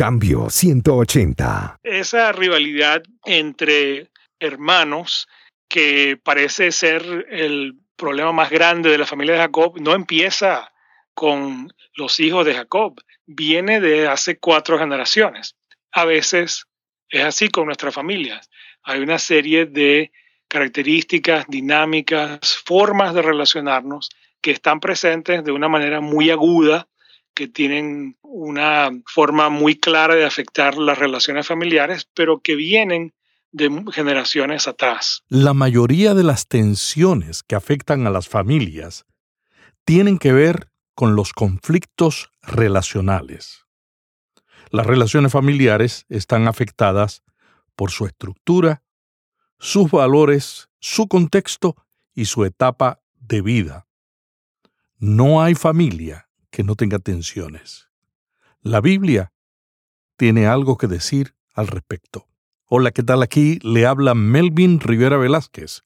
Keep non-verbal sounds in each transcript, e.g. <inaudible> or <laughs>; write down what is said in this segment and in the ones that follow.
Cambio 180. Esa rivalidad entre hermanos que parece ser el problema más grande de la familia de Jacob no empieza con los hijos de Jacob, viene de hace cuatro generaciones. A veces es así con nuestras familias. Hay una serie de características, dinámicas, formas de relacionarnos que están presentes de una manera muy aguda, que tienen una forma muy clara de afectar las relaciones familiares, pero que vienen de generaciones atrás. La mayoría de las tensiones que afectan a las familias tienen que ver con los conflictos relacionales. Las relaciones familiares están afectadas por su estructura, sus valores, su contexto y su etapa de vida. No hay familia que no tenga tensiones. La Biblia tiene algo que decir al respecto. Hola, ¿qué tal? Aquí le habla Melvin Rivera Velázquez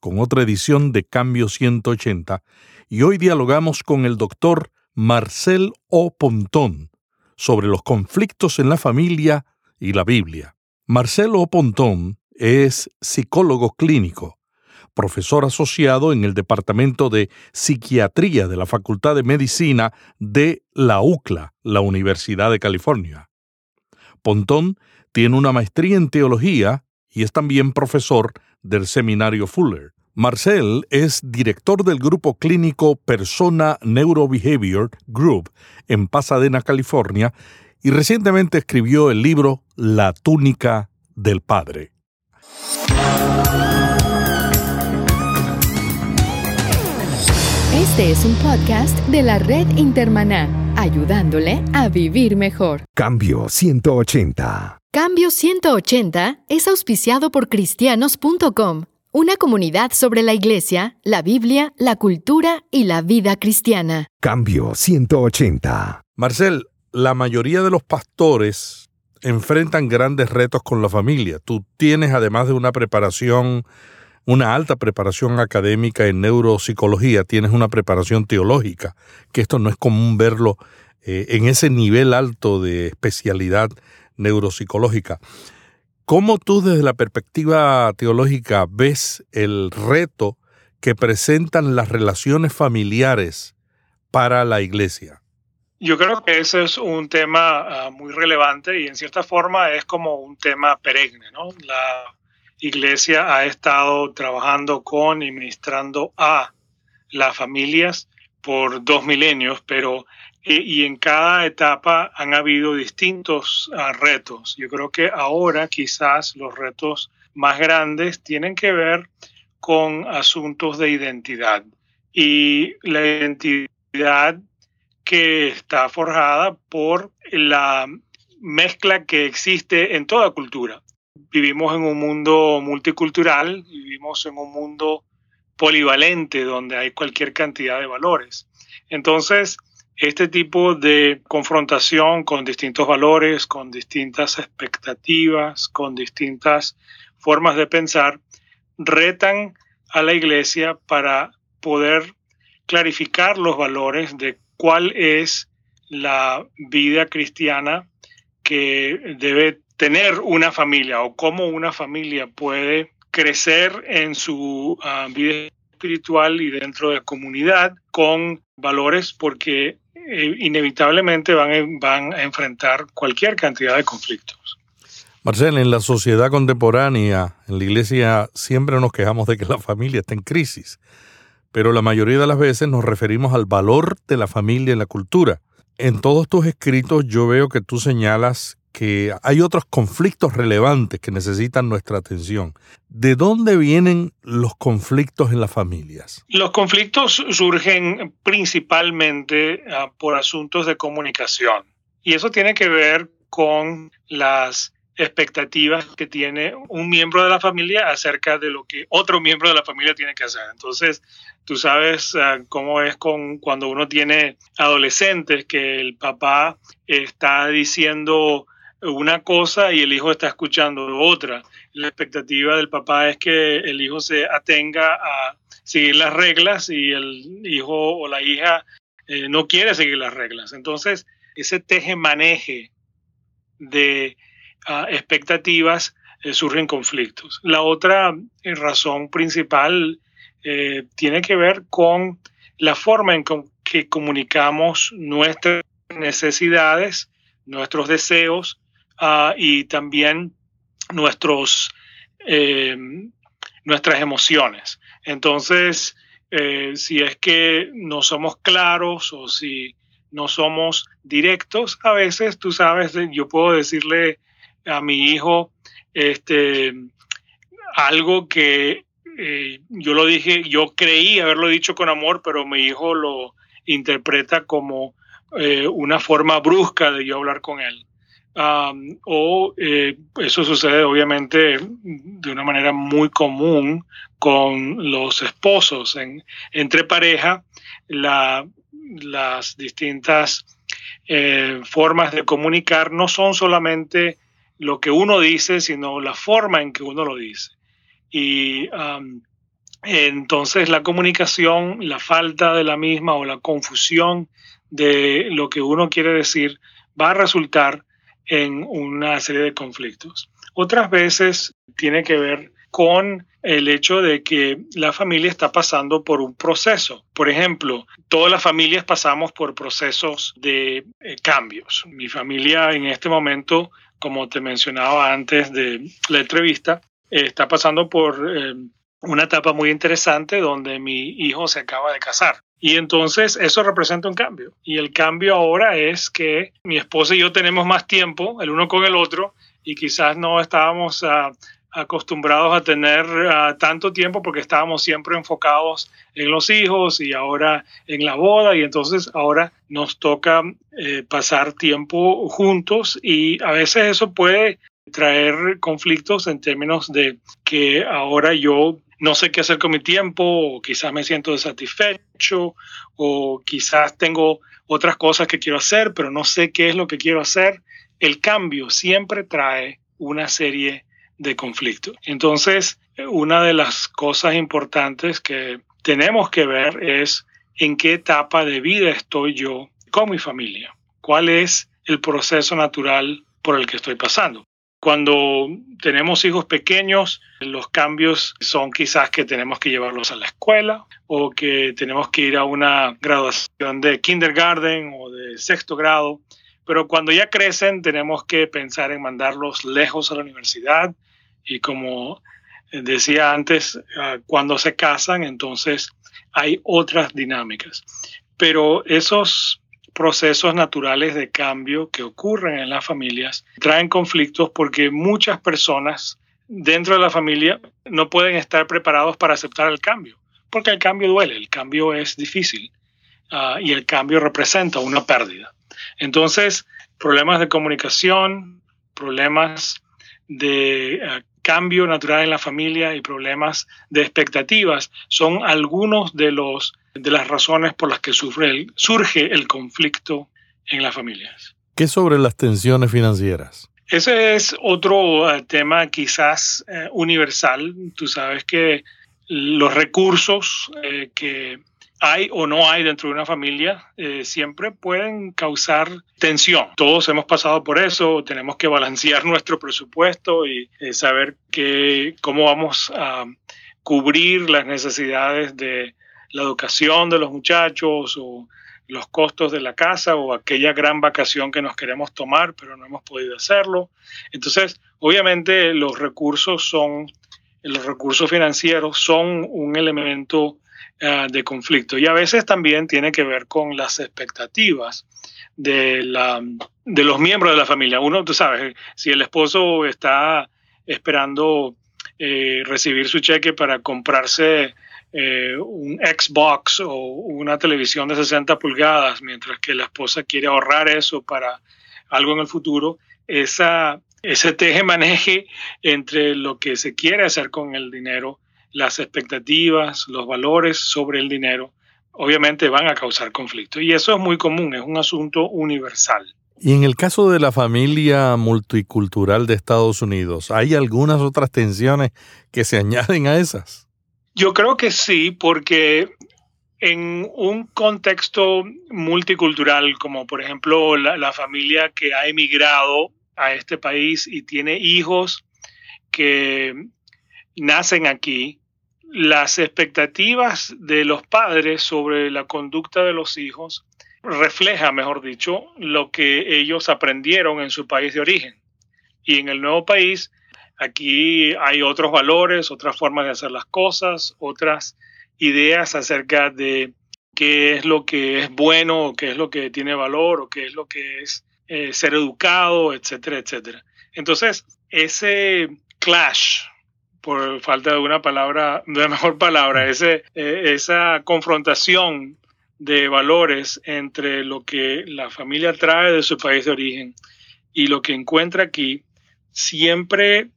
con otra edición de Cambio 180 y hoy dialogamos con el doctor Marcel O. Pontón sobre los conflictos en la familia y la Biblia. Marcel O. Pontón es psicólogo clínico profesor asociado en el Departamento de Psiquiatría de la Facultad de Medicina de la UCLA, la Universidad de California. Pontón tiene una maestría en teología y es también profesor del Seminario Fuller. Marcel es director del grupo clínico Persona Neurobehavior Group en Pasadena, California, y recientemente escribió el libro La túnica del Padre. Este es un podcast de la red Intermaná, ayudándole a vivir mejor. Cambio 180. Cambio 180 es auspiciado por cristianos.com, una comunidad sobre la iglesia, la Biblia, la cultura y la vida cristiana. Cambio 180. Marcel, la mayoría de los pastores enfrentan grandes retos con la familia. Tú tienes, además de una preparación una alta preparación académica en neuropsicología, tienes una preparación teológica, que esto no es común verlo eh, en ese nivel alto de especialidad neuropsicológica. ¿Cómo tú desde la perspectiva teológica ves el reto que presentan las relaciones familiares para la iglesia? Yo creo que ese es un tema ah, muy relevante y en cierta forma es como un tema perenne, ¿no? Iglesia ha estado trabajando con y ministrando a las familias por dos milenios, pero eh, y en cada etapa han habido distintos ah, retos. Yo creo que ahora quizás los retos más grandes tienen que ver con asuntos de identidad y la identidad que está forjada por la mezcla que existe en toda cultura vivimos en un mundo multicultural, vivimos en un mundo polivalente donde hay cualquier cantidad de valores. Entonces, este tipo de confrontación con distintos valores, con distintas expectativas, con distintas formas de pensar, retan a la iglesia para poder clarificar los valores de cuál es la vida cristiana que debe tener una familia o cómo una familia puede crecer en su ah, vida espiritual y dentro de la comunidad con valores porque eh, inevitablemente van, van a enfrentar cualquier cantidad de conflictos. Marcel, en la sociedad contemporánea, en la iglesia, siempre nos quejamos de que la familia está en crisis, pero la mayoría de las veces nos referimos al valor de la familia en la cultura. En todos tus escritos yo veo que tú señalas que hay otros conflictos relevantes que necesitan nuestra atención. ¿De dónde vienen los conflictos en las familias? Los conflictos surgen principalmente ah, por asuntos de comunicación y eso tiene que ver con las expectativas que tiene un miembro de la familia acerca de lo que otro miembro de la familia tiene que hacer. Entonces, tú sabes ah, cómo es con cuando uno tiene adolescentes que el papá está diciendo una cosa y el hijo está escuchando otra. La expectativa del papá es que el hijo se atenga a seguir las reglas y el hijo o la hija eh, no quiere seguir las reglas. Entonces, ese teje-maneje de ah, expectativas eh, surgen conflictos. La otra eh, razón principal tiene que ver con la forma en que comunicamos nuestras necesidades, nuestros deseos ah, y también nuestros, nuestras emociones. Entonces, si es que no somos claros o si no somos directos, a veces, tú sabes, yo puedo decirle a mi hijo, este, algo que eh, yo lo dije, yo creí haberlo dicho con amor, pero mi hijo lo interpreta como eh, una forma brusca de yo hablar con él. O eh, eso sucede obviamente de una manera muy común con los esposos. En, entre pareja, la, las distintas formas de comunicar no son solamente lo que uno dice, sino la forma en que uno lo dice. Y entonces la comunicación, la falta de la misma o la confusión de lo que uno quiere decir va a resultar en una serie de conflictos. Otras veces tiene que ver con el hecho de que la familia está pasando por un proceso. Por ejemplo, todas las familias pasamos por procesos de eh, cambios. Mi familia en este momento como te mencionaba antes de la entrevista, está pasando por eh, una etapa muy interesante donde mi hijo se acaba de casar. Y entonces eso representa un cambio. Y el cambio ahora es que mi esposa y yo tenemos más tiempo, el uno con el otro, y quizás no estábamos a acostumbrados a tener ah, tanto tiempo porque estábamos siempre enfocados en los hijos y ahora en la boda y entonces ahora nos toca eh, pasar tiempo juntos y a veces eso puede traer conflictos en términos de que ahora yo no sé qué hacer con mi tiempo o quizás me siento desatisfecho o quizás tengo otras cosas que quiero hacer pero no sé qué es lo que quiero hacer. El cambio siempre trae una serie de conflicto. Entonces, una de las cosas importantes que tenemos que ver es en qué etapa de vida estoy yo con mi familia, cuál es el proceso natural por el que estoy pasando. Cuando tenemos hijos pequeños, los cambios son quizás que tenemos que llevarlos a la escuela o que tenemos que ir a una graduación de kindergarten o de sexto grado. Pero cuando ya crecen, tenemos que pensar en mandarlos lejos a la universidad, y como decía antes, ah, cuando se casan, entonces hay otras dinámicas. Pero esos procesos naturales de cambio que ocurren en las familias traen conflictos porque muchas personas dentro de la familia no pueden estar preparados para aceptar el cambio, porque el cambio duele, el cambio es difícil ah, y el cambio representa una pérdida. Entonces, problemas de comunicación, problemas de ah, cambio natural en la familia y problemas de expectativas son algunos de los de las razones por las que sufre surge el conflicto en las familias. ¿Qué sobre las tensiones financieras? Ese es otro eh, tema quizás eh, universal. Tú sabes que los recursos eh, que hay o no hay dentro de una familia, eh, siempre pueden causar tensión. Todos hemos pasado por eso, tenemos que balancear <laughs> nuestro presupuesto y saber que, cómo vamos a cubrir las necesidades de la educación de los muchachos o los costos de la casa o aquella gran vacación que nos queremos tomar, pero no hemos podido hacerlo. Entonces, obviamente los recursos son, los recursos financieros son un elemento eh, de conflicto. Y a veces también tiene que ver con las expectativas de, la, de los miembros de la familia. Uno, tú sabes, si el esposo está esperando eh, recibir su cheque para comprarse eh, un Xbox o una televisión de 60 pulgadas, mientras que la esposa quiere ahorrar eso para algo en el futuro, esa, ese teje-maneje entre lo que se quiere hacer con el dinero las expectativas, los valores sobre el dinero, obviamente van a causar conflicto. Y eso es muy común, es un asunto universal. Y en el caso de la familia multicultural de Estados Unidos, ¿hay algunas otras tensiones que se <laughs> añaden a esas? Yo creo que sí, porque en un contexto multicultural, como por ejemplo la, familia que ha emigrado a este país y tiene hijos que nacen aquí, las expectativas de los padres sobre la conducta de los hijos refleja, mejor dicho, lo que ellos aprendieron en su país de origen. Y en el nuevo país, aquí hay otros valores, otras formas de hacer las cosas, otras ideas acerca de qué es lo que es bueno, o qué es lo que tiene valor, o qué es lo que es eh, ser educado, etcétera, etcétera. Entonces, ese clash, por falta de una palabra, de mejor palabra, ese, eh, esa confrontación de valores entre lo que la familia trae de su país de origen y lo que encuentra aquí, siempre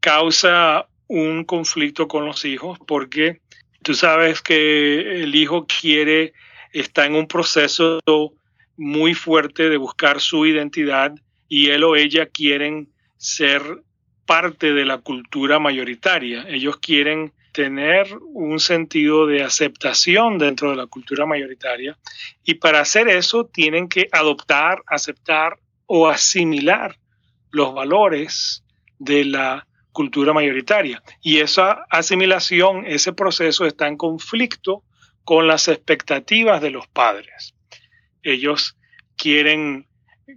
causa un conflicto con los hijos porque tú sabes que el hijo quiere, está en un proceso muy fuerte de buscar su identidad y él o ella quieren ser parte de la cultura mayoritaria. Ellos quieren tener un sentido de aceptación dentro de la cultura mayoritaria y para hacer eso tienen que adoptar, aceptar o asimilar los valores de la cultura mayoritaria. Y esa asimilación, ese proceso está en conflicto con las expectativas de los padres. Ellos quieren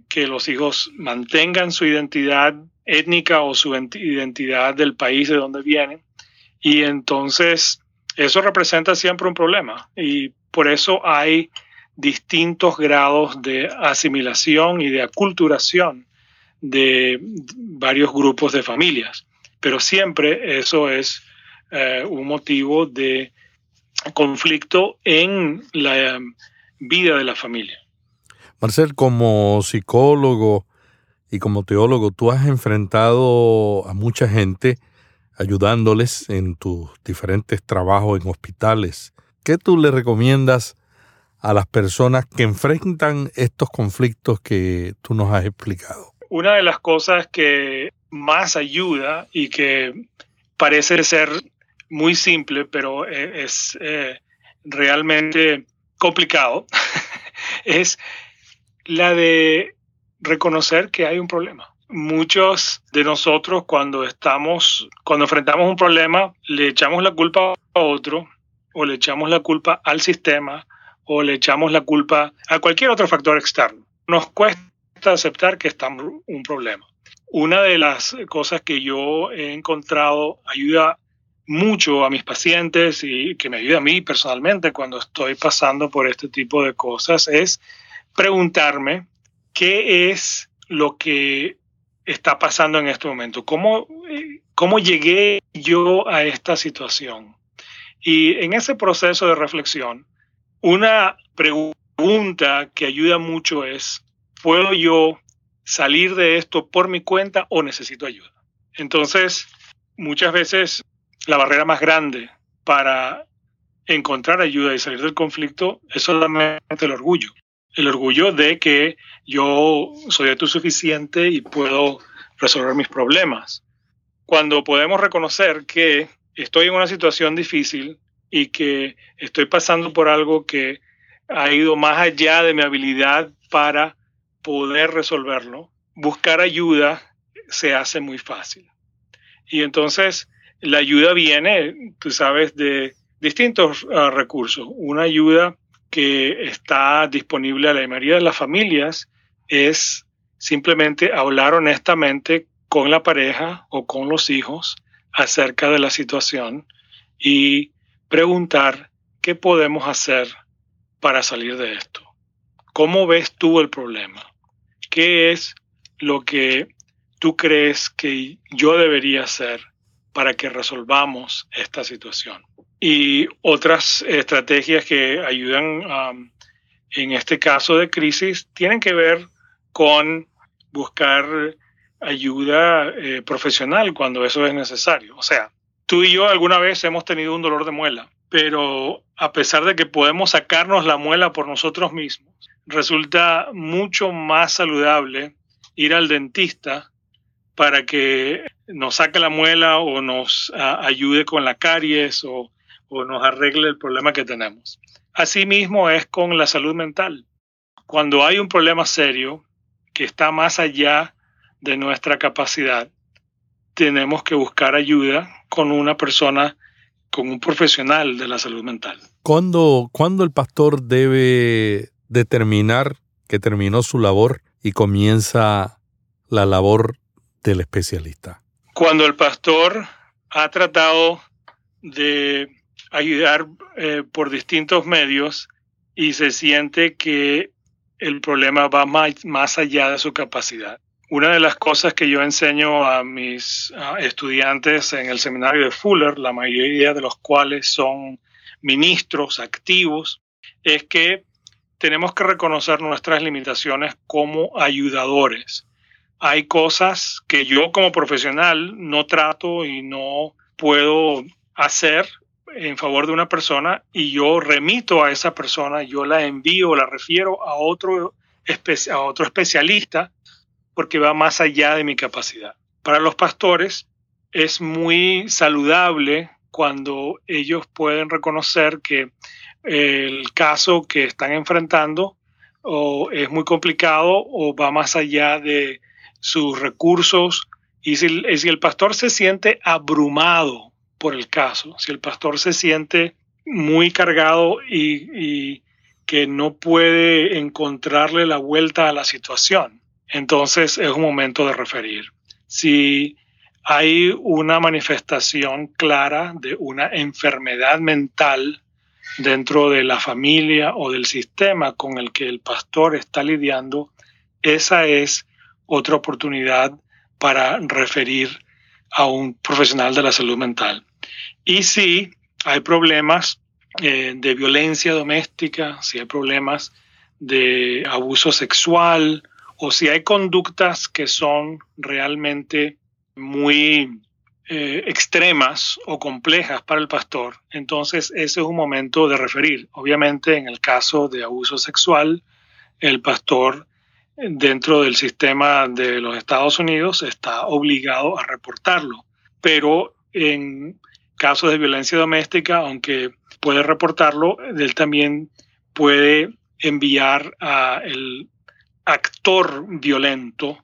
que los hijos mantengan su identidad étnica o su identidad del país de donde vienen. Y entonces eso representa siempre un problema. Y por eso hay distintos grados de asimilación y de aculturación de varios grupos de familias. Pero siempre eso es eh, un motivo de conflicto en la vida de la familia. Marcel, como psicólogo y como teólogo, tú has enfrentado a mucha gente ayudándoles en tus diferentes trabajos en hospitales. ¿Qué tú le recomiendas a las personas que enfrentan estos conflictos que tú nos has explicado? Una de las cosas que más ayuda y que parece ser muy simple, pero e-, es eh, realmente complicado, <laughs> es la de reconocer que hay un problema. Muchos de nosotros cuando estamos, cuando enfrentamos un problema, le echamos la culpa a otro o le echamos la culpa al sistema o le echamos la culpa a cualquier otro factor externo. Nos cuesta aceptar que está un problema. Una de las cosas que yo he encontrado ayuda mucho a mis pacientes y que me ayuda a mí personalmente cuando estoy pasando por este tipo de cosas es preguntarme qué es lo que está pasando en este momento, cómo, cómo llegué yo a esta situación. Y en ese proceso de reflexión, una pregunta que ayuda mucho es, ¿puedo yo salir de esto por mi cuenta o necesito ayuda? Entonces, muchas veces la barrera más grande para encontrar ayuda y salir del conflicto es solamente el orgullo el orgullo de que yo soy autosuficiente y puedo resolver mis problemas. Cuando podemos reconocer que estoy en una situación difícil y que estoy pasando por algo que ha ido más allá de mi habilidad para poder resolverlo, buscar ayuda se hace muy fácil. Y entonces la ayuda viene, tú sabes, de distintos ah, recursos. Una ayuda que está disponible a la mayoría de las familias es simplemente hablar honestamente con la pareja o con los hijos acerca de la situación y preguntar qué podemos hacer para salir de esto. ¿Cómo ves tú el problema? ¿Qué es lo que tú crees que yo debería hacer para que resolvamos esta situación? y otras estrategias que ayudan um, en este caso de crisis tienen que ver con buscar ayuda eh, profesional cuando eso es necesario. O sea, tú y yo alguna vez hemos tenido un dolor de muela, pero a pesar de que podemos sacarnos la muela por nosotros mismos, resulta mucho más saludable ir al dentista para que nos saque la muela o nos ayude con la caries o o nos arregle el problema que tenemos. Asimismo es con la salud mental. Cuando hay un problema serio que está más allá de nuestra capacidad, tenemos que buscar ayuda con una persona, con un profesional de la salud mental. ¿Cuándo, ¿cuándo el pastor debe determinar que terminó su labor y comienza la labor del especialista? Cuando el pastor ha tratado de ayudar eh, por distintos medios y se siente que el problema va más, más, allá de su capacidad. Una de las cosas que yo enseño a mis estudiantes en el seminario de Fuller, la mayoría de los cuales son ministros activos, es que tenemos que reconocer nuestras limitaciones como ayudadores. Hay cosas que yo como profesional no trato y no puedo hacer en favor de una persona y yo remito a esa persona, yo la envío, la refiero a otro, a otro especialista porque va más allá de mi capacidad. Para los pastores es muy saludable cuando ellos pueden reconocer que el caso que están enfrentando o es muy complicado o va más allá de sus recursos y si, el pastor se siente abrumado por el caso. Si el pastor se siente muy cargado y, que no puede encontrarle la vuelta a la situación, entonces es un momento de referir. Si hay una manifestación clara de una enfermedad mental dentro de la familia o del sistema con el que el pastor está lidiando, esa es otra oportunidad para referir a un profesional de la salud mental. Y si hay problemas eh, de violencia doméstica, si hay problemas de abuso sexual o si hay conductas que son realmente muy eh, extremas o complejas para el pastor, entonces ese es un momento de referir. Obviamente en el caso de abuso sexual, el pastor dentro del sistema de los Estados Unidos está obligado a reportarlo, pero en casos de violencia doméstica, aunque puede reportarlo, él también puede enviar al actor violento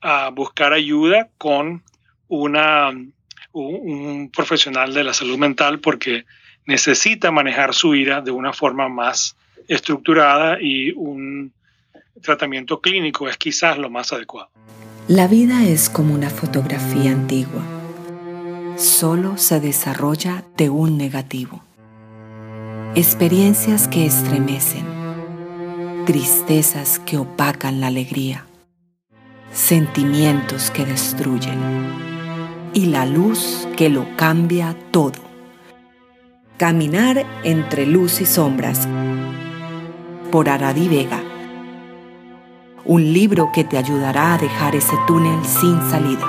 a buscar ayuda con una, un profesional de la salud mental porque necesita manejar su ira de una forma más estructurada y un tratamiento clínico es quizás lo más adecuado. La vida es como una fotografía antigua solo se desarrolla de un negativo. Experiencias que estremecen, tristezas que opacan la alegría, sentimientos que destruyen y la luz que lo cambia todo. Caminar entre luz y sombras por Aradi Vega. Un libro que te ayudará a dejar ese túnel sin salida.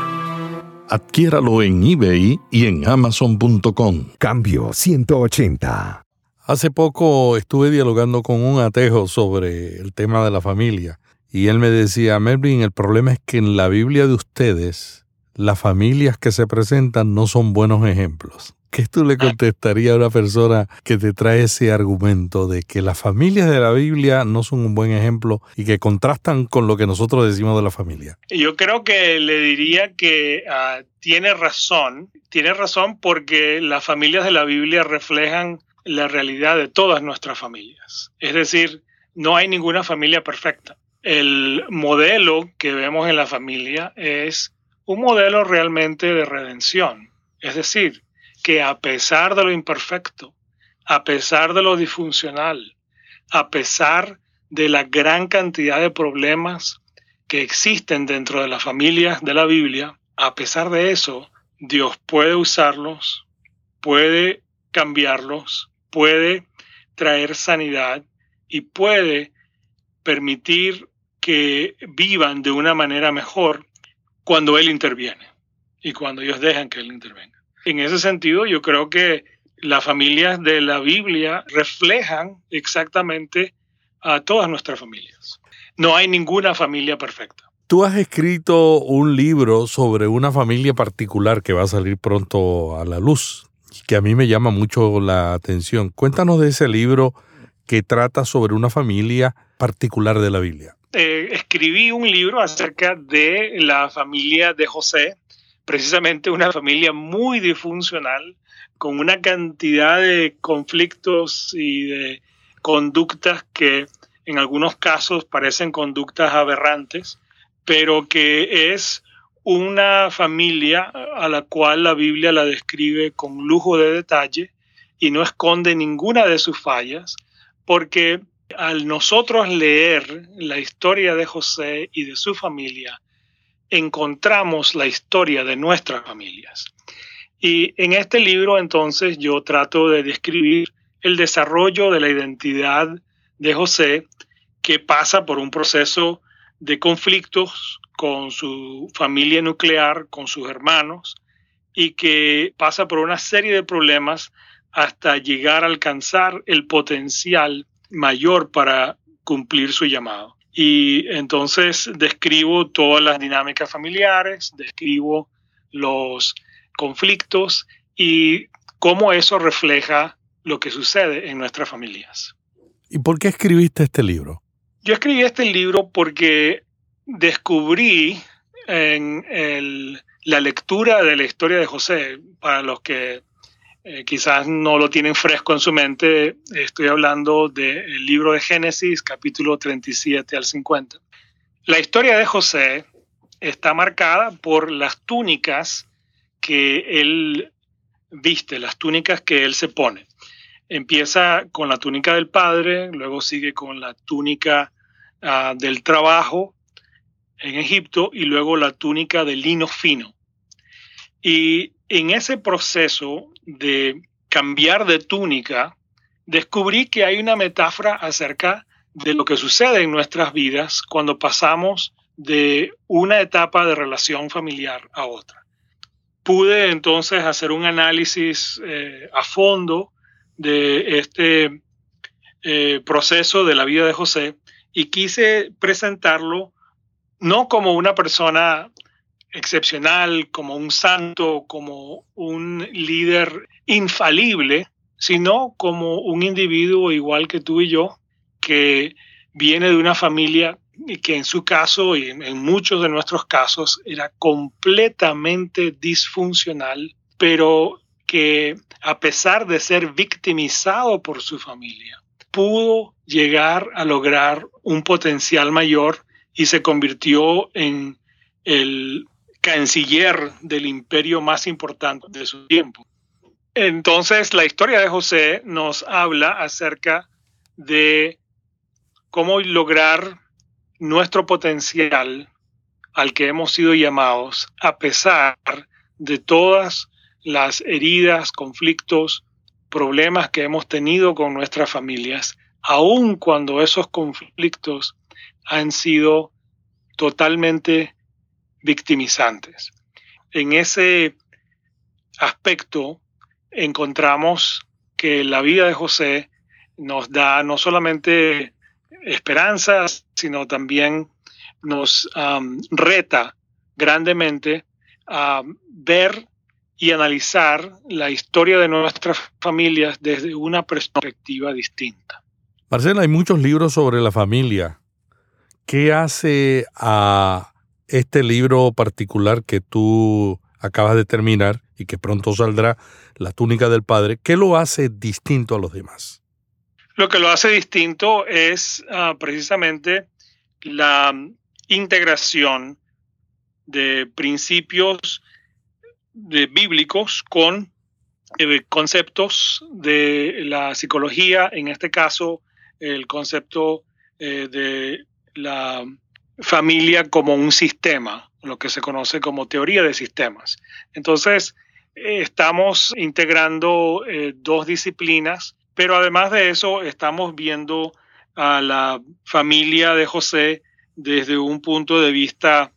Adquiéralo en eBay y en amazon.com. Cambio 180. Hace poco estuve dialogando con un atejo sobre el tema de la familia y él me decía, Melvin, el problema es que en la Biblia de ustedes las familias que se presentan no son buenos ejemplos. ¿Qué tú le contestarías a una persona que te trae ese argumento de que las familias de la Biblia no son un buen ejemplo y que contrastan con lo que nosotros decimos de la familia? Yo creo que le diría que ah, tiene razón, tiene razón porque las familias de la Biblia reflejan la realidad de todas nuestras familias. Es decir, no hay ninguna familia perfecta. El modelo que vemos en la familia es un modelo realmente de redención. Es decir, que a pesar de lo imperfecto, a pesar de lo disfuncional, a pesar de la gran cantidad de problemas que existen dentro de las familias de la Biblia, a pesar de eso, Dios puede usarlos, puede cambiarlos, puede traer sanidad y puede permitir que vivan de una manera mejor cuando Él interviene y cuando ellos dejan que Él intervenga. En ese sentido, yo creo que las familias de la Biblia reflejan exactamente a todas nuestras familias. No hay ninguna familia perfecta. Tú has escrito un libro sobre una familia particular que va a salir pronto a la luz, que a mí me llama mucho la atención. Cuéntanos de ese libro que trata sobre una familia particular de la Biblia. Eh, escribí un libro acerca de la familia de José, precisamente una familia muy disfuncional, con una cantidad de conflictos y de conductas que en algunos casos parecen conductas aberrantes, pero que es una familia a la cual la Biblia la describe con lujo de detalle y no esconde ninguna de sus fallas, porque al nosotros leer la historia de José y de su familia, encontramos la historia de nuestras familias. Y en este libro entonces yo trato de describir el desarrollo de la identidad de José que pasa por un proceso de conflictos con su familia nuclear, con sus hermanos, y que pasa por una serie de problemas hasta llegar a alcanzar el potencial mayor para cumplir su llamado. Y entonces describo todas las dinámicas familiares, describo los conflictos y cómo eso refleja lo que sucede en nuestras familias. ¿Y por qué escribiste este libro? Yo escribí este libro porque descubrí en la lectura de la historia de José, para los que eh, quizás no lo tienen fresco en su mente, estoy hablando del libro de Génesis, capítulo 37 al 50. La historia de José está marcada por las túnicas que él viste, las túnicas que él se pone. Empieza con la túnica del padre, luego sigue con la túnica ah, del trabajo en Egipto y luego la túnica de lino fino. Y en ese proceso de cambiar de túnica, descubrí que hay una metáfora acerca de lo que sucede en nuestras vidas cuando pasamos de una etapa de relación familiar a otra. Pude entonces hacer un análisis eh, a fondo de este eh, proceso de la vida de José y quise presentarlo no como una persona excepcional, como un santo, como un líder infalible, sino como un individuo igual que tú y yo, que viene de una familia que en su caso y en muchos de nuestros casos era completamente disfuncional, pero que a pesar de ser victimizado por su familia, pudo llegar a lograr un potencial mayor y se convirtió en el canciller del imperio más importante de su tiempo. Entonces, la historia de José nos habla acerca de cómo lograr nuestro potencial al que hemos sido llamados, a pesar de todas las heridas, conflictos, problemas que hemos tenido con nuestras familias, aun cuando esos conflictos han sido totalmente victimizantes. En ese aspecto encontramos que la vida de José nos da no solamente esperanzas, sino también nos reta grandemente a ver y analizar la historia de nuestras familias desde una perspectiva distinta. Marcela, hay muchos libros sobre la familia. ¿Qué hace a este libro particular que tú acabas de terminar y que pronto saldrá, La túnica del Padre, ¿qué lo hace distinto a los demás? Lo que lo hace distinto es ah, precisamente la integración de principios bíblicos con eh, conceptos de la psicología, en este caso el concepto eh, de la familia como un sistema, lo que se conoce como teoría de sistemas. Entonces, eh, estamos integrando eh, dos disciplinas, pero además de eso, estamos viendo a la familia de José desde un punto de vista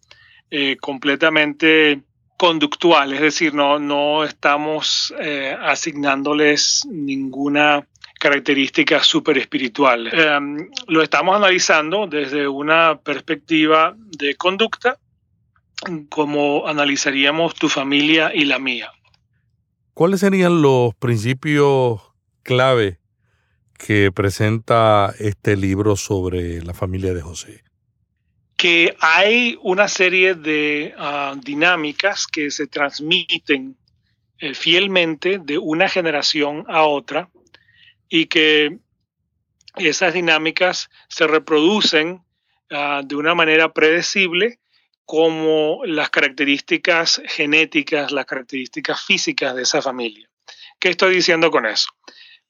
eh, completamente conductual, es decir, no, no estamos asignándoles ninguna características súper espiritual. Em, lo estamos analizando desde una perspectiva de conducta, como analizaríamos tu familia y la mía. ¿Cuáles serían los principios clave que presenta este libro sobre la familia de José? Que hay una serie de ah, dinámicas que se transmiten eh, fielmente de una generación a otra y que esas dinámicas se reproducen ah, de una manera predecible como las características genéticas, las características físicas de esa familia. ¿Qué estoy diciendo con eso?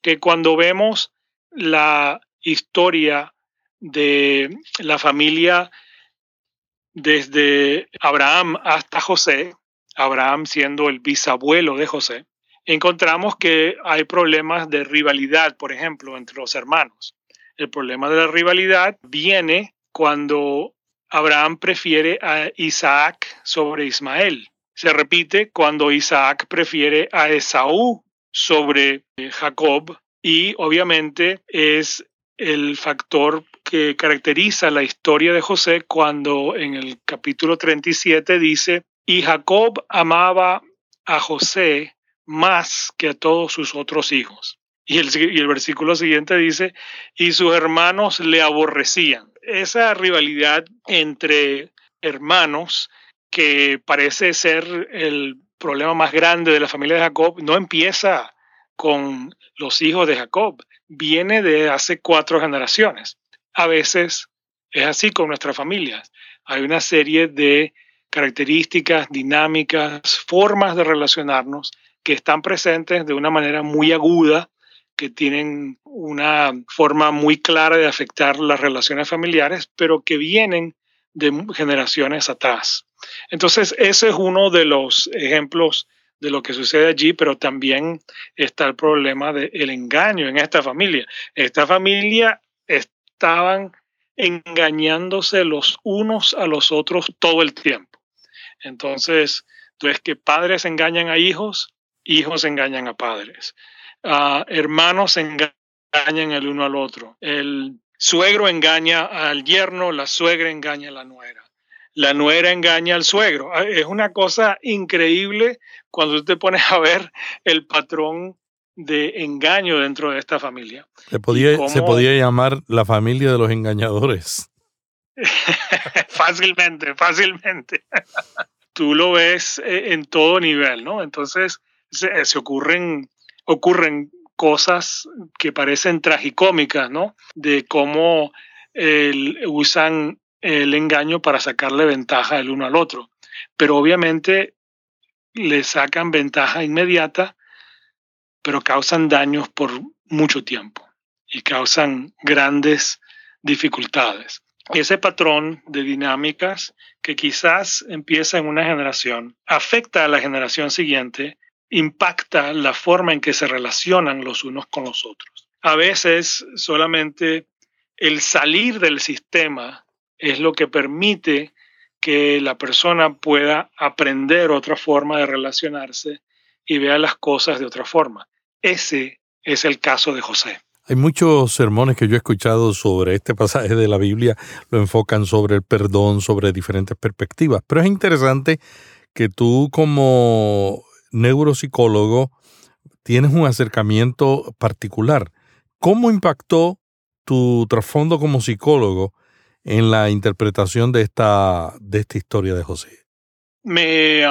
Que cuando vemos la historia de la familia desde Abraham hasta José, Abraham siendo el bisabuelo de José, encontramos que hay problemas de rivalidad, por ejemplo, entre los hermanos. El problema de la rivalidad viene cuando Abraham prefiere a Isaac sobre Ismael. Se repite cuando Isaac prefiere a Esaú sobre Jacob y obviamente es el factor que caracteriza la historia de José cuando en el capítulo 37 dice, y Jacob amaba a José más que a todos sus otros hijos. Y el, y el versículo siguiente dice, y sus hermanos le aborrecían. Esa rivalidad entre hermanos que parece ser el problema más grande de la familia de Jacob no empieza con los hijos de Jacob, viene de hace cuatro generaciones. A veces es así con nuestras familias. Hay una serie de características, dinámicas, formas de relacionarnos que están presentes de una manera muy aguda, que tienen una forma muy clara de afectar las relaciones familiares, pero que vienen de generaciones atrás. Entonces, ese es uno de los ejemplos de lo que sucede allí, pero también está el problema del engaño en esta familia. Esta familia estaban engañándose los unos a los otros todo el tiempo. Entonces, tú ves que padres engañan a hijos, hijos engañan a padres, uh, hermanos engañan el uno al otro, el suegro engaña al yerno, la suegra engaña a la nuera la nuera engaña al suegro. Ah, es una cosa increíble cuando tú te pones a ver el patrón de engaño dentro de esta familia. Se podía, se podía llamar la familia de los engañadores. <laughs> fácilmente, fácilmente. <laughs> Tú lo ves eh, en todo nivel, ¿no? Entonces se, se ocurren, ocurren cosas que parecen tragicómicas, ¿no? De cómo usan el engaño para sacarle ventaja el uno al otro. Pero obviamente le sacan ventaja inmediata, pero causan daños por mucho tiempo y causan grandes dificultades. Ese patrón de dinámicas que quizás empieza en una generación, afecta a la generación siguiente, impacta la forma en que se relacionan los unos con los otros. A veces solamente el salir del sistema es lo que permite que la persona pueda aprender otra forma de relacionarse y vea las cosas de otra forma. Ese es el caso de José. Hay muchos sermones que yo he escuchado sobre este pasaje de la Biblia, lo enfocan sobre el perdón, sobre diferentes perspectivas, pero es interesante que tú como neuropsicólogo tienes un acercamiento particular. ¿Cómo impactó tu trasfondo como psicólogo en la interpretación de esta, de esta historia de José? Me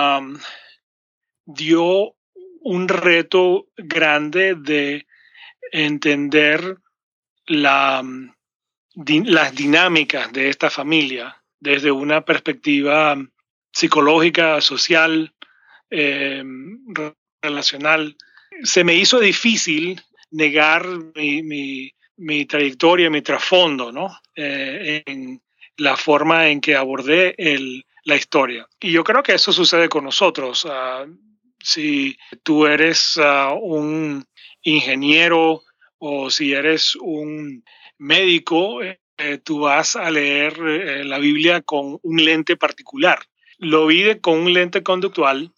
dio un reto grande de entender la, las dinámicas de esta familia desde una perspectiva psicológica, social, em, relacional. Se me hizo difícil negar mi, mi trayectoria, mi trasfondo, ¿no? Eh, en la forma en que abordé el, la historia. Y yo creo que eso sucede con nosotros. Ah, si tú eres ah, un ingeniero o si eres un médico, eh, tú vas a leer eh, la Biblia con un lente particular. Lo vi con un lente conductual,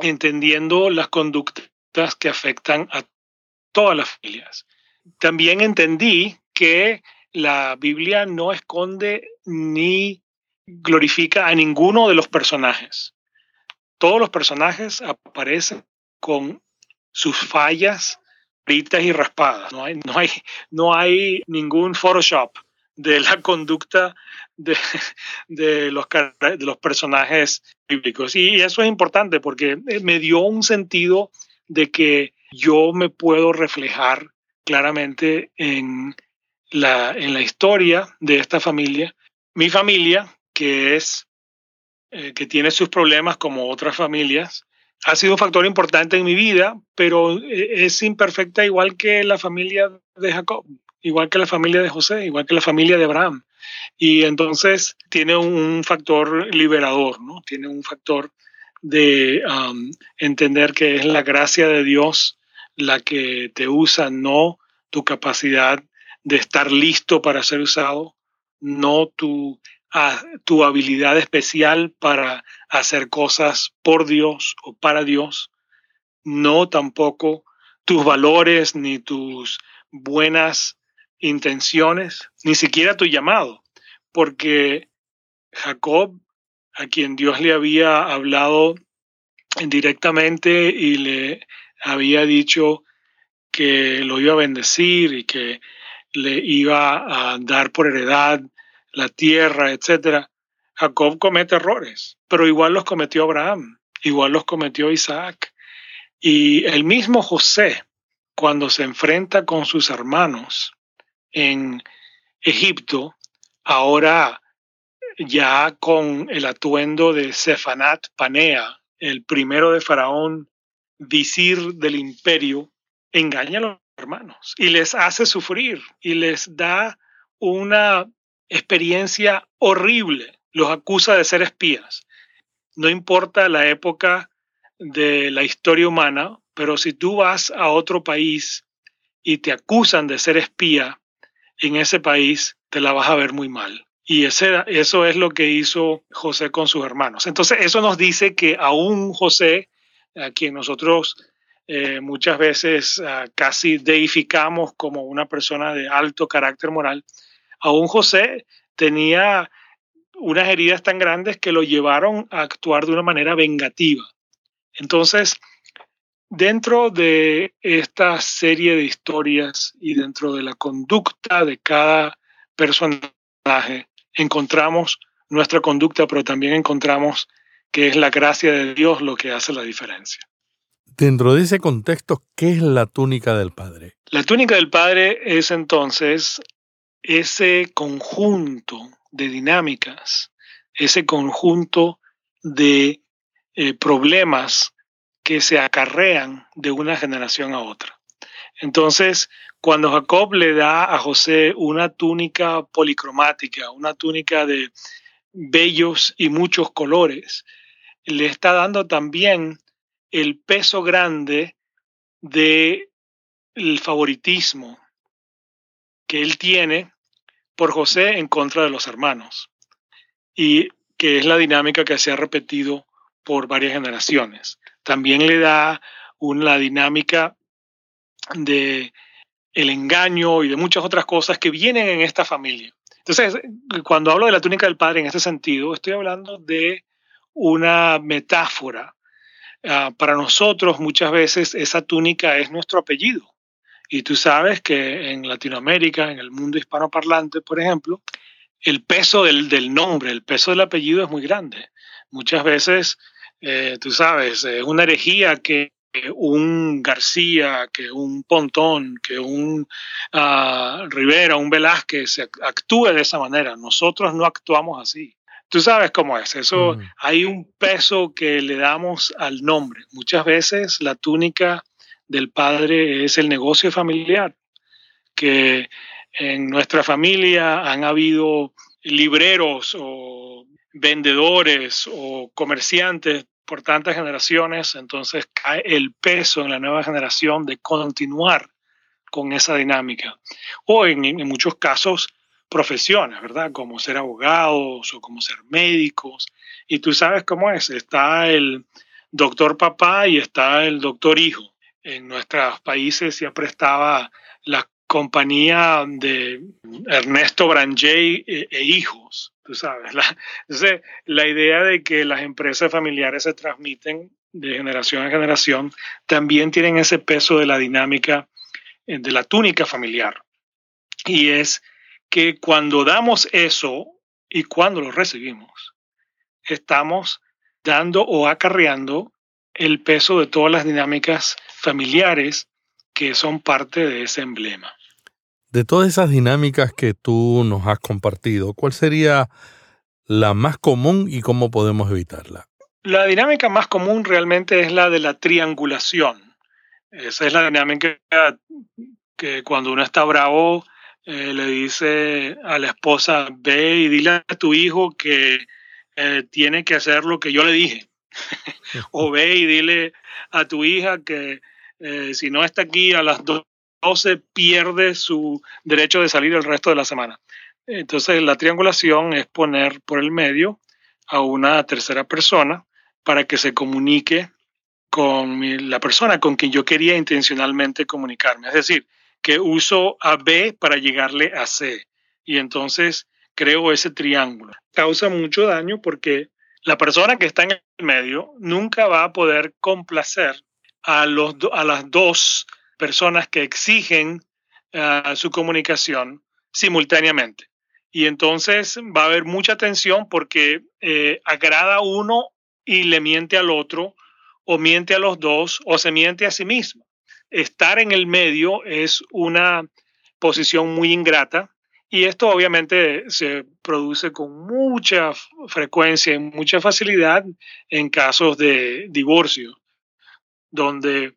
entendiendo las conductas que afectan a todas las familias también entendí que la Biblia no esconde ni glorifica a ninguno de los personajes. Todos los personajes aparecen con sus fallas, caritas y raspadas. No hay ningún Photoshop de la conducta de, de, los, de los personajes bíblicos. Y eso es importante porque me dio un sentido de que yo me puedo reflejar claramente en la, en la historia de esta familia. Mi familia, que es eh, que tiene sus problemas como otras familias, ha sido un factor importante en mi vida, pero eh, es imperfecta igual que la familia de Jacob, igual que la familia de José, igual que la familia de Abraham. Y entonces tiene un factor liberador, ¿no? Tiene un factor de um, entender que es la gracia de Dios la que te usa, no tu capacidad de estar listo para ser usado, no tu, tu habilidad especial para hacer cosas por Dios o para Dios, no tampoco tus valores ni tus buenas intenciones, ni siquiera tu llamado, porque Jacob, a quien Dios le había hablado directamente y le había dicho que lo iba a bendecir y que le iba a dar por heredad la tierra, etc. Jacob comete errores, pero igual los cometió Abraham, igual los cometió Isaac. Y el mismo José, cuando se enfrenta con sus hermanos en Egipto, ahora ya con el atuendo de Sefanat Panea, el primero de Faraón, visir del imperio, engaña a los hermanos y les hace sufrir y les da una experiencia horrible. Los acusa de ser espías. No importa la época de la historia humana, pero si tú vas a otro país y te acusan de ser espía en ese país, te la vas a ver muy mal. Y ese, eso es lo que hizo José con sus hermanos. Entonces, eso nos dice que aún José, a quien nosotros eh, muchas veces ah, casi deificamos como una persona de alto carácter moral, aún José tenía unas heridas tan grandes que lo llevaron a actuar de una manera vengativa. Entonces, dentro de esta serie de historias y dentro de la conducta de cada personaje, encontramos nuestra conducta, pero también encontramos que es la gracia de Dios lo que hace la diferencia. Dentro de ese contexto, ¿qué es la túnica del Padre? La túnica del Padre es entonces ese conjunto de dinámicas, ese conjunto de eh, problemas que se acarrean de una generación a otra. Entonces, cuando Jacob le da a José una túnica policromática, una túnica de bellos y muchos colores, le está dando también el peso grande del favoritismo que él tiene por José en contra de los hermanos, y que es la dinámica que se ha repetido por varias generaciones. También le da una dinámica de el engaño y de muchas otras cosas que vienen en esta familia. Entonces, cuando hablo de la túnica del padre en este sentido, estoy hablando de una metáfora. Ah, para nosotros muchas veces esa túnica es nuestro apellido. Y tú sabes que en Latinoamérica, en el mundo hispanoparlante, por ejemplo, el peso del, nombre, el peso del apellido es muy grande. Muchas veces, eh, tú sabes, es una herejía que un García, que un Pontón, que un uh, Rivera, un Velázquez actúe de esa manera. Nosotros no actuamos así. Tú sabes cómo es. Eso hay un peso que le damos al nombre. Muchas veces la túnica del padre es el negocio familiar, que en nuestra familia han habido libreros o vendedores o comerciantes por tantas generaciones, entonces cae el peso en la nueva generación de continuar con esa dinámica. O en, en, muchos casos, profesiones, ¿verdad? Como ser abogados o como ser médicos. Y tú sabes cómo es. Está el doctor papá y está el doctor hijo en nuestros países siempre estaba la compañía de Ernesto Brangey e, e hijos, tú sabes. La, entonces, la idea de que las empresas familiares se transmiten de generación en generación también tienen ese peso de la dinámica de la túnica familiar. Y es que cuando damos eso y cuando lo recibimos, estamos dando o acarreando el peso de todas las dinámicas familiares que son parte de ese emblema. De todas esas dinámicas que tú nos has compartido, ¿cuál sería la más común y cómo podemos evitarla? La dinámica más común realmente es la de la triangulación. Esa es la dinámica que cuando uno está bravo eh, le dice a la esposa, ve y dile a tu hijo que eh, tiene que hacer lo que yo le dije. <laughs> o <laughs> ve y dile a tu hija que eh, si no está aquí a las 12 pierde su derecho de salir el resto de la semana. Entonces la triangulación es poner por el medio a una tercera persona para que se comunique con la persona con quien yo quería intencionalmente comunicarme. Es decir, que uso a B para llegarle a C. Y entonces creo ese triángulo. Causa mucho daño porque la persona que está en el medio nunca va a poder complacer a, los, a las dos personas que exigen eh, su comunicación simultáneamente. Y entonces va a haber mucha tensión porque eh, agrada uno y le miente al otro, o miente a los dos, o se miente a sí mismo. Estar en el medio es una posición muy ingrata y esto obviamente se produce con mucha frecuencia y mucha facilidad en casos de divorcio, donde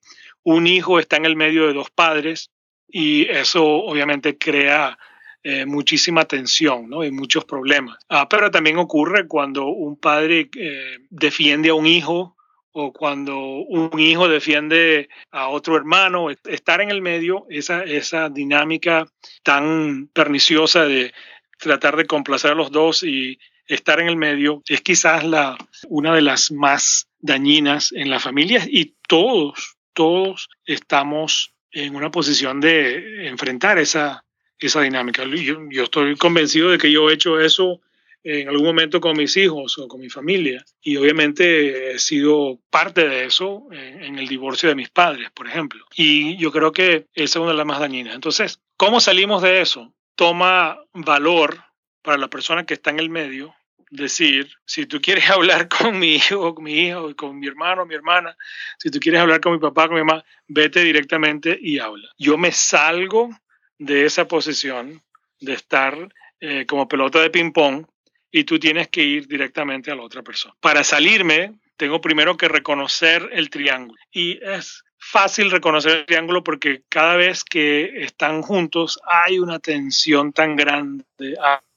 un hijo está en el medio de dos padres y eso obviamente crea eh, muchísima tensión ¿no? y muchos problemas. Ah, pero también ocurre cuando un padre eh, defiende a un hijo o cuando un hijo defiende a otro hermano, estar en el medio, esa, esa dinámica tan perniciosa de tratar de complacer a los dos y estar en el medio es quizás la, una de las más dañinas en las familias y todos, todos estamos en una posición de enfrentar esa, esa dinámica. Yo, estoy convencido de que yo he hecho eso en algún momento con mis hijos o con mi familia y obviamente he sido parte de eso en, en el divorcio de mis padres, por ejemplo. Y yo creo que esa es una de las más dañinas. Entonces, ¿cómo salimos de eso? Toma valor para la persona que está en el medio decir, si tú quieres <laughs> hablar con mi hijo, con mi hijo, con mi hermano, mi hermana, si tú quieres hablar con mi papá, con mi mamá, vete directamente y habla. Yo me salgo de esa posición de estar eh, como pelota de ping-pong y tú tienes que ir directamente a la otra persona. Para salirme, tengo primero que reconocer el triángulo. Y es fácil reconocer el triángulo porque cada vez que están juntos hay una tensión tan grande,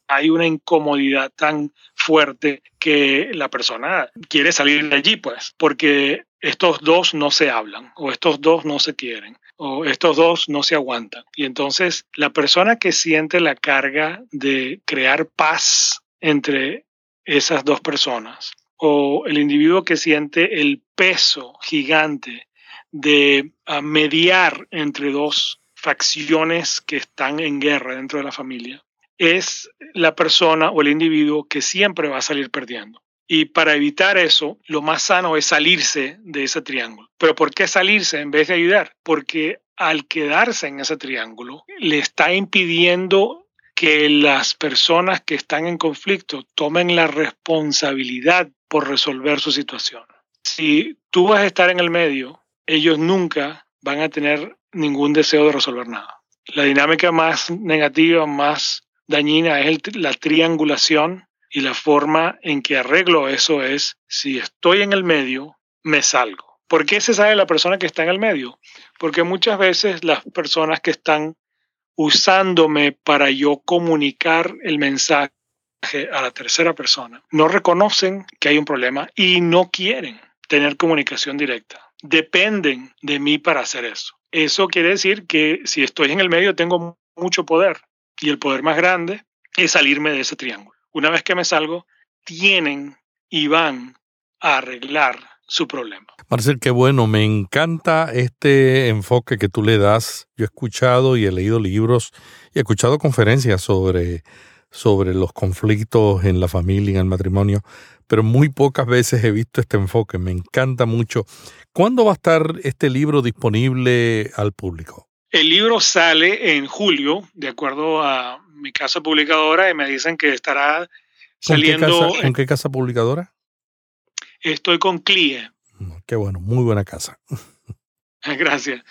hay una incomodidad tan fuerte que la persona quiere salir de allí, pues, porque estos dos no se hablan o estos dos no se quieren o estos dos no se aguantan. Y entonces la persona que siente la carga de crear paz entre esas dos personas o el individuo que siente el peso gigante de ah, mediar entre dos facciones que están en guerra dentro de la familia, es la persona o el individuo que siempre va a salir perdiendo. Y para evitar eso, lo más sano es salirse de ese triángulo. Pero ¿por qué salirse en vez de ayudar? Porque al quedarse en ese triángulo, le está impidiendo que las personas que están en conflicto tomen la responsabilidad por resolver su situación. Si tú vas a estar en el medio, ellos nunca van a tener ningún deseo de resolver nada. La dinámica más negativa, más dañina es la triangulación y la forma en que arreglo eso es, si estoy en el medio, me salgo. ¿Por qué se sabe la persona que está en el medio? Porque muchas veces las personas que están usándome para yo comunicar el mensaje a la tercera persona no reconocen que hay un problema y no quieren tener comunicación directa. Dependen de mí para hacer eso. Eso quiere decir que si estoy en el medio tengo mucho poder y el poder más grande es salirme de ese triángulo. Una vez que me salgo, tienen y van a arreglar su problema. Marcel, qué bueno, me encanta este enfoque que tú le das. Yo he escuchado y he leído libros y he escuchado conferencias sobre, sobre los conflictos en la familia, en el matrimonio, pero muy pocas veces he visto este enfoque. Me encanta mucho. ¿Cuándo va a estar este libro disponible al público? El libro sale en julio, de acuerdo a mi casa publicadora, y me dicen que estará saliendo. ¿Con qué casa, publicadora? Estoy con CLIE. Mm, qué bueno, muy buena casa. <laughs> Gracias.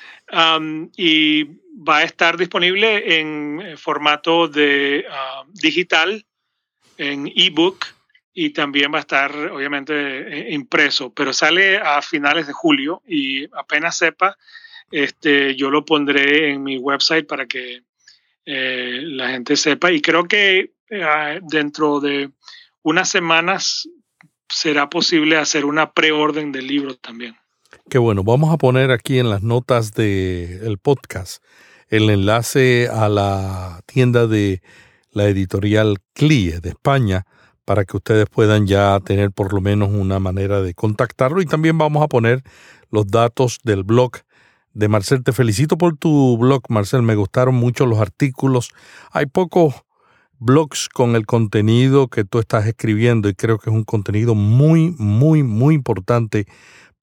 y va a estar disponible en formato de ah, digital, en ebook, y también va a estar obviamente eh, impreso, pero sale a finales de julio y apenas sepa, este, yo lo pondré en mi website para que eh, la gente sepa. Y creo que eh, dentro de unas semanas será posible hacer una preorden del libro también. Qué bueno, vamos a poner aquí en las notas del podcast el enlace a la tienda de la editorial CLIE de España para que ustedes puedan ya tener por lo menos una manera de contactarlo. Y también vamos a poner los datos del blog de Marcel. Te felicito por tu blog, Marcel. Me gustaron mucho los artículos. Hay pocos blogs con el contenido que tú estás escribiendo y creo que es un contenido muy, muy, muy importante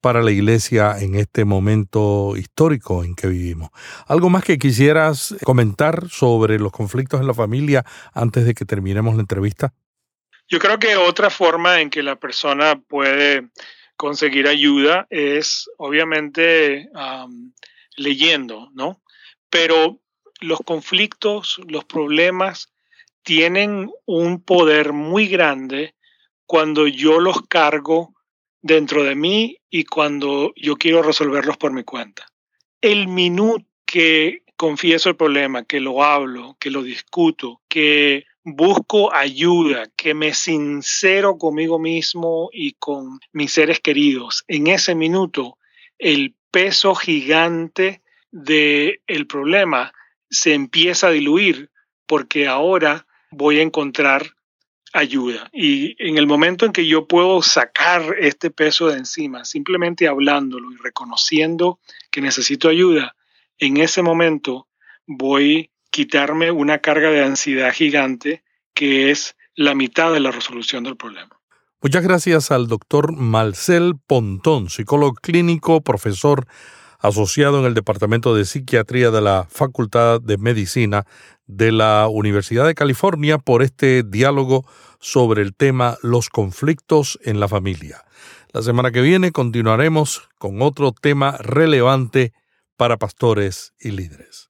para la iglesia en este momento histórico en que vivimos. ¿Algo más que quisieras comentar sobre los conflictos en la familia antes de que terminemos la entrevista? Yo creo que otra forma en que la persona puede conseguir ayuda es obviamente leyendo, ¿no? Pero los conflictos, los problemas tienen un poder muy grande cuando yo los cargo dentro de mí y cuando yo quiero resolverlos por mi cuenta. El minuto que confieso el problema, que lo hablo, que lo discuto, que busco ayuda, que me sincero conmigo mismo y con mis seres queridos, en ese minuto el peso gigante del el problema se empieza a diluir porque ahora voy a encontrar ayuda. Y en el momento en que yo puedo sacar este peso de encima, simplemente hablándolo y reconociendo que necesito ayuda, en ese momento voy quitarme una carga de ansiedad gigante que es la mitad de la resolución del problema. Muchas gracias al doctor Marcel Pontón, psicólogo clínico, profesor asociado en el Departamento de Psiquiatría de la Facultad de Medicina de la Universidad de California, por este diálogo sobre el tema los conflictos en la familia. La semana que viene continuaremos con otro tema relevante para pastores y líderes.